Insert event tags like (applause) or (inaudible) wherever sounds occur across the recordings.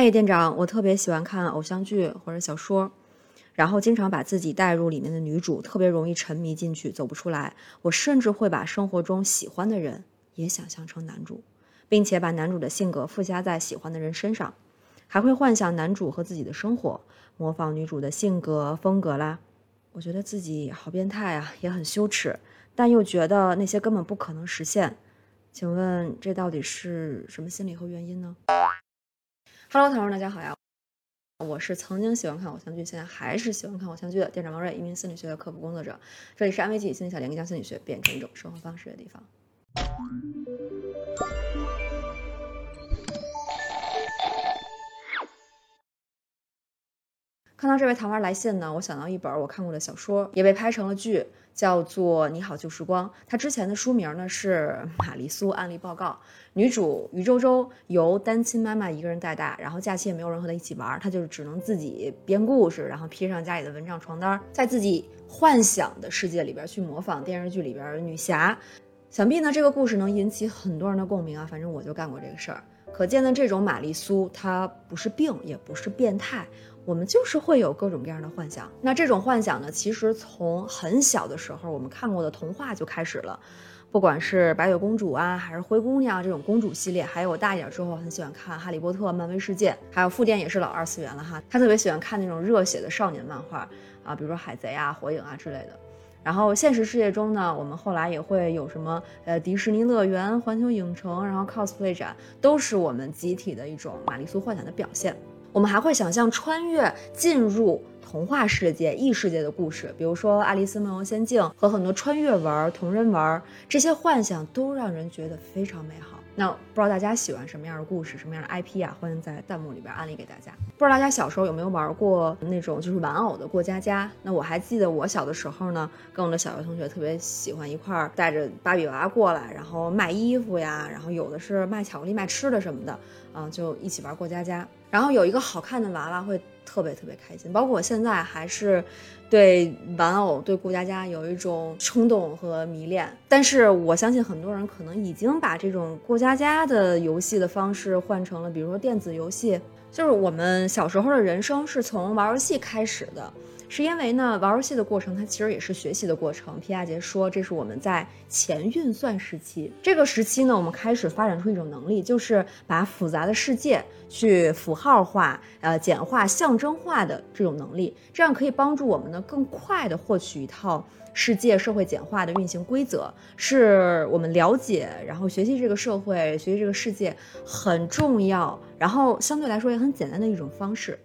嘿，店长，我特别喜欢看偶像剧或者小说，然后经常把自己带入里面的女主，特别容易沉迷进去，走不出来。我甚至会把生活中喜欢的人也想象成男主，并且把男主的性格附加在喜欢的人身上，还会幻想男主和自己的生活，模仿女主的性格风格啦。我觉得自己好变态啊，也很羞耻，但又觉得那些根本不可能实现。请问这到底是什么心理和原因呢？Hello，同学们，大家好呀！我是曾经喜欢看偶像剧，现在还是喜欢看偶像剧的店长王瑞，一名心理学的科普工作者。这里是安慰剂心理小林，将心理学变成一种生活方式的地方。看到这位糖丸来信呢，我想到一本我看过的小说，也被拍成了剧。叫做《你好旧时光》，它之前的书名呢是《玛丽苏案例报告》。女主于周周由单亲妈妈一个人带大，然后假期也没有人和她一起玩，她就只能自己编故事，然后披上家里的蚊帐床单，在自己幻想的世界里边去模仿电视剧里边的女侠。想必呢这个故事能引起很多人的共鸣啊，反正我就干过这个事儿。可见呢，这种玛丽苏她不是病，也不是变态。我们就是会有各种各样的幻想，那这种幻想呢，其实从很小的时候我们看过的童话就开始了，不管是白雪公主啊，还是灰姑娘这种公主系列，还有我大一点之后很喜欢看哈利波特、漫威世界，还有副店也是老二次元了哈，他特别喜欢看那种热血的少年漫画啊，比如说海贼啊、火影啊之类的。然后现实世界中呢，我们后来也会有什么呃迪士尼乐园、环球影城，然后 cosplay 展，都是我们集体的一种玛丽苏幻想的表现。我们还会想象穿越进入童话世界、异世界的故事，比如说《爱丽丝梦游仙境》和很多穿越文、同人文，这些幻想都让人觉得非常美好。那不知道大家喜欢什么样的故事、什么样的 IP 啊？欢迎在弹幕里边安利给大家。不知道大家小时候有没有玩过那种就是玩偶的过家家？那我还记得我小的时候呢，跟我的小学同学特别喜欢一块儿带着芭比娃娃过来，然后卖衣服呀，然后有的是卖巧克力、卖吃的什么的，啊，就一起玩过家家。然后有一个好看的娃娃会特别特别开心，包括我现在还是对玩偶、对过家家有一种冲动和迷恋。但是我相信很多人可能已经把这种过家家的游戏的方式换成了，比如说电子游戏。就是我们小时候的人生是从玩游戏开始的。是因为呢，玩游戏的过程它其实也是学习的过程。皮亚杰说，这是我们在前运算时期。这个时期呢，我们开始发展出一种能力，就是把复杂的世界去符号化、呃简化、象征化的这种能力，这样可以帮助我们呢更快的获取一套世界社会简化的运行规则，是我们了解然后学习这个社会、学习这个世界很重要，然后相对来说也很简单的一种方式。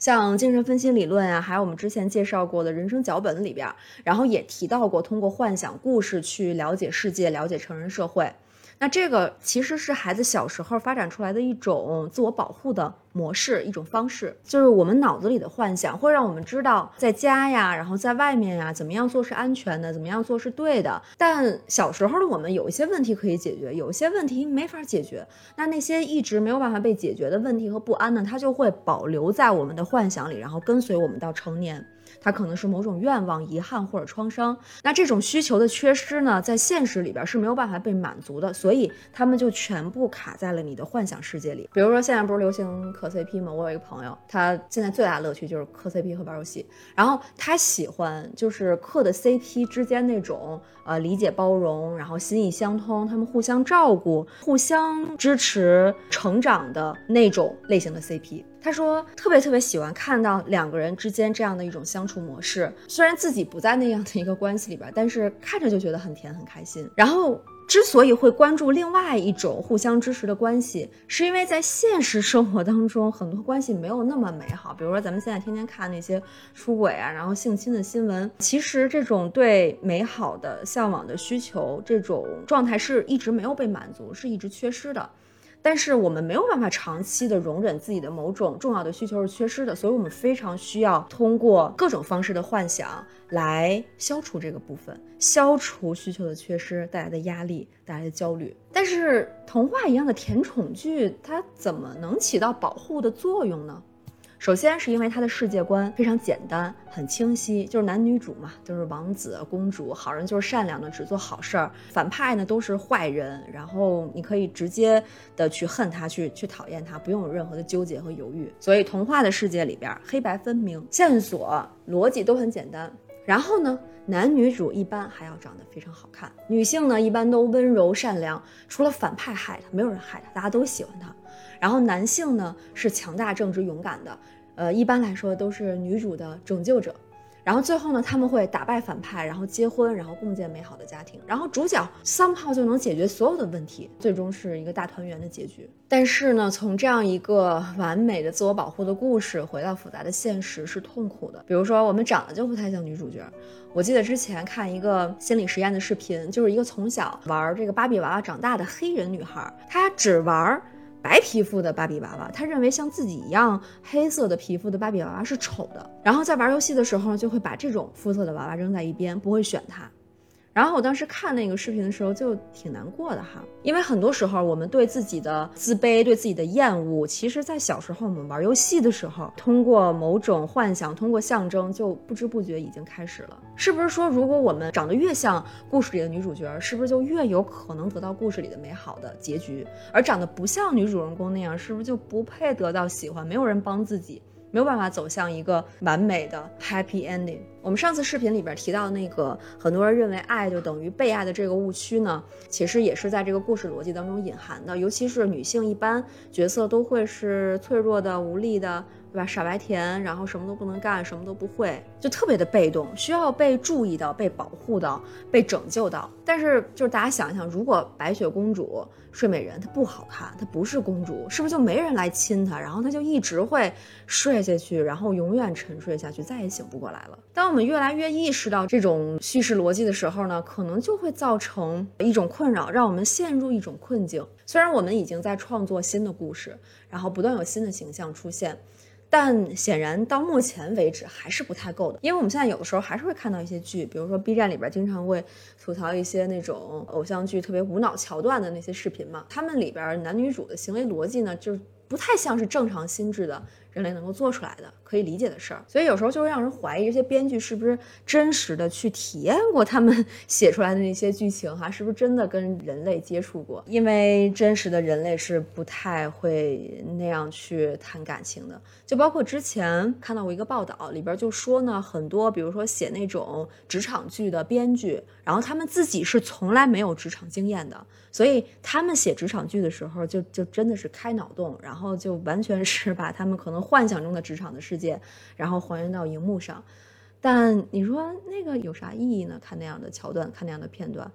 像精神分析理论啊，还有我们之前介绍过的人生脚本里边，然后也提到过通过幻想故事去了解世界、了解成人社会。那这个其实是孩子小时候发展出来的一种自我保护的模式，一种方式，就是我们脑子里的幻想会让我们知道在家呀，然后在外面呀，怎么样做是安全的，怎么样做是对的。但小时候的我们有一些问题可以解决，有一些问题没法解决。那那些一直没有办法被解决的问题和不安呢，它就会保留在我们的幻想里，然后跟随我们到成年。它可能是某种愿望、遗憾或者创伤。那这种需求的缺失呢，在现实里边是没有办法被满足的，所以他们就全部卡在了你的幻想世界里。比如说，现在不是流行磕 CP 吗？我有一个朋友，他现在最大的乐趣就是磕 CP 和玩游戏。然后他喜欢就是磕的 CP 之间那种呃理解、包容，然后心意相通，他们互相照顾、互相支持成长的那种类型的 CP。他说特别特别喜欢看到两个人之间这样的一种相处模式，虽然自己不在那样的一个关系里边，但是看着就觉得很甜很开心。然后之所以会关注另外一种互相支持的关系，是因为在现实生活当中很多关系没有那么美好。比如说咱们现在天天看那些出轨啊，然后性侵的新闻，其实这种对美好的向往的需求，这种状态是一直没有被满足，是一直缺失的。但是我们没有办法长期的容忍自己的某种重要的需求是缺失的，所以我们非常需要通过各种方式的幻想来消除这个部分，消除需求的缺失带来的压力带来的焦虑。但是童话一样的甜宠剧，它怎么能起到保护的作用呢？首先是因为他的世界观非常简单、很清晰，就是男女主嘛，就是王子、公主，好人就是善良的，只做好事儿；反派呢都是坏人，然后你可以直接的去恨他，去去讨厌他，不用有任何的纠结和犹豫。所以童话的世界里边，黑白分明，线索逻辑都很简单。然后呢，男女主一般还要长得非常好看，女性呢一般都温柔善良，除了反派害她，没有人害她，大家都喜欢她。然后男性呢是强大、正直、勇敢的，呃，一般来说都是女主的拯救者。然后最后呢，他们会打败反派，然后结婚，然后共建美好的家庭。然后主角 somehow 就能解决所有的问题，最终是一个大团圆的结局。但是呢，从这样一个完美的自我保护的故事回到复杂的现实是痛苦的。比如说，我们长得就不太像女主角。我记得之前看一个心理实验的视频，就是一个从小玩这个芭比娃娃长大的黑人女孩，她只玩。白皮肤的芭比娃娃，他认为像自己一样黑色的皮肤的芭比娃娃是丑的，然后在玩游戏的时候就会把这种肤色的娃娃扔在一边，不会选它。然后我当时看那个视频的时候就挺难过的哈，因为很多时候我们对自己的自卑、对自己的厌恶，其实在小时候我们玩游戏的时候，通过某种幻想、通过象征，就不知不觉已经开始了。是不是说，如果我们长得越像故事里的女主角，是不是就越有可能得到故事里的美好的结局？而长得不像女主人公那样，是不是就不配得到喜欢？没有人帮自己。没有办法走向一个完美的 happy ending。我们上次视频里边提到那个很多人认为爱就等于被爱的这个误区呢，其实也是在这个故事逻辑当中隐含的。尤其是女性，一般角色都会是脆弱的、无力的。对吧？傻白甜，然后什么都不能干，什么都不会，就特别的被动，需要被注意到、被保护到、被拯救到。但是，就是大家想一想，如果白雪公主、睡美人她不好看，她不是公主，是不是就没人来亲她？然后她就一直会睡下去，然后永远沉睡下去，再也醒不过来了。当我们越来越意识到这种叙事逻辑的时候呢，可能就会造成一种困扰，让我们陷入一种困境。虽然我们已经在创作新的故事，然后不断有新的形象出现。但显然到目前为止还是不太够的，因为我们现在有的时候还是会看到一些剧，比如说 B 站里边经常会吐槽一些那种偶像剧特别无脑桥段的那些视频嘛，他们里边男女主的行为逻辑呢，就不太像是正常心智的。人类能够做出来的可以理解的事儿，所以有时候就会让人怀疑这些编剧是不是真实的去体验过他们 (laughs) 写出来的那些剧情哈，是不是真的跟人类接触过？因为真实的人类是不太会那样去谈感情的。就包括之前看到过一个报道，里边就说呢，很多比如说写那种职场剧的编剧，然后他们自己是从来没有职场经验的，所以他们写职场剧的时候就就真的是开脑洞，然后就完全是把他们可能。幻想中的职场的世界，然后还原到荧幕上，但你说那个有啥意义呢？看那样的桥段，看那样的片段，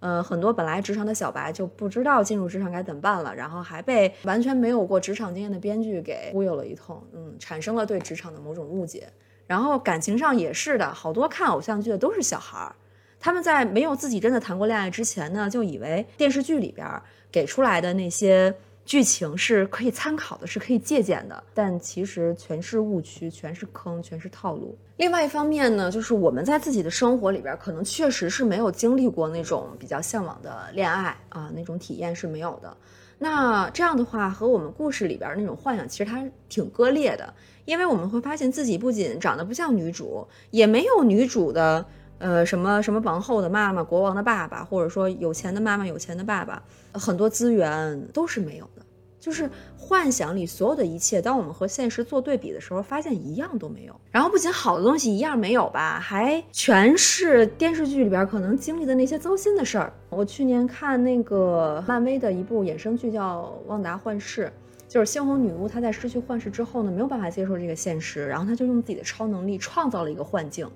呃，很多本来职场的小白就不知道进入职场该怎么办了，然后还被完全没有过职场经验的编剧给忽悠了一通，嗯，产生了对职场的某种误解。然后感情上也是的，好多看偶像剧的都是小孩儿，他们在没有自己真的谈过恋爱之前呢，就以为电视剧里边给出来的那些。剧情是可以参考的，是可以借鉴的，但其实全是误区，全是坑，全是套路。另外一方面呢，就是我们在自己的生活里边，可能确实是没有经历过那种比较向往的恋爱啊，那种体验是没有的。那这样的话，和我们故事里边那种幻想，其实它挺割裂的，因为我们会发现自己不仅长得不像女主，也没有女主的。呃，什么什么王后的妈妈、国王的爸爸，或者说有钱的妈妈、有钱的爸爸，很多资源都是没有的。就是幻想里所有的一切，当我们和现实做对比的时候，发现一样都没有。然后不仅好的东西一样没有吧，还全是电视剧里边可能经历的那些糟心的事儿。我去年看那个漫威的一部衍生剧叫《旺达幻视》，就是猩红女巫她在失去幻视之后呢，没有办法接受这个现实，然后她就用自己的超能力创造了一个幻境。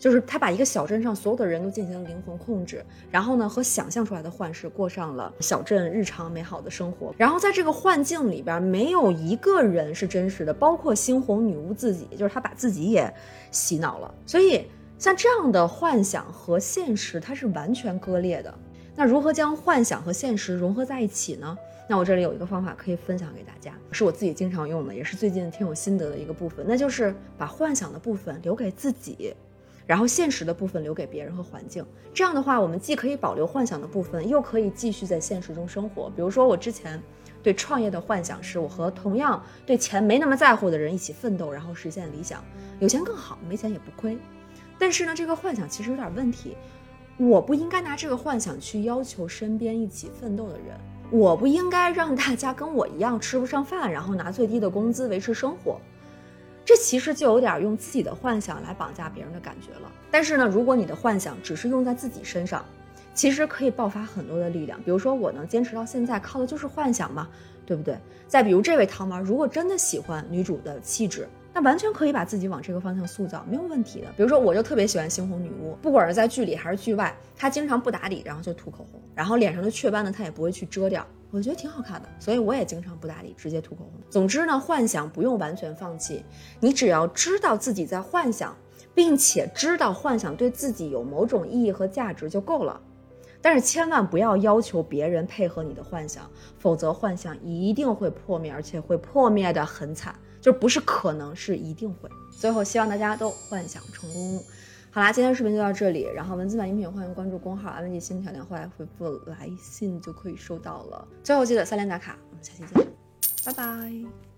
就是他把一个小镇上所有的人都进行了灵魂控制，然后呢，和想象出来的幻视过上了小镇日常美好的生活。然后在这个幻境里边，没有一个人是真实的，包括猩红女巫自己，就是她把自己也洗脑了。所以像这样的幻想和现实，它是完全割裂的。那如何将幻想和现实融合在一起呢？那我这里有一个方法可以分享给大家，是我自己经常用的，也是最近挺有心得的一个部分，那就是把幻想的部分留给自己。然后现实的部分留给别人和环境，这样的话，我们既可以保留幻想的部分，又可以继续在现实中生活。比如说，我之前对创业的幻想是我和同样对钱没那么在乎的人一起奋斗，然后实现理想，有钱更好，没钱也不亏。但是呢，这个幻想其实有点问题，我不应该拿这个幻想去要求身边一起奋斗的人，我不应该让大家跟我一样吃不上饭，然后拿最低的工资维持生活。这其实就有点用自己的幻想来绑架别人的感觉了。但是呢，如果你的幻想只是用在自己身上，其实可以爆发很多的力量。比如说，我能坚持到现在，靠的就是幻想嘛，对不对？再比如这位汤妈，如果真的喜欢女主的气质，那完全可以把自己往这个方向塑造，没有问题的。比如说，我就特别喜欢猩红女巫，不管是在剧里还是剧外，她经常不打理，然后就涂口红，然后脸上的雀斑呢，她也不会去遮掉。我觉得挺好看的，所以我也经常不打理，直接涂口红。总之呢，幻想不用完全放弃，你只要知道自己在幻想，并且知道幻想对自己有某种意义和价值就够了。但是千万不要要求别人配合你的幻想，否则幻想一定会破灭，而且会破灭的很惨，就不是可能是一定会。最后，希望大家都幻想成功。好啦，今天视频就到这里。然后文字版音频欢迎关注公号“安文姐新调点”，后来回复来信就可以收到了。最后记得三连打卡，我们下期见，拜拜。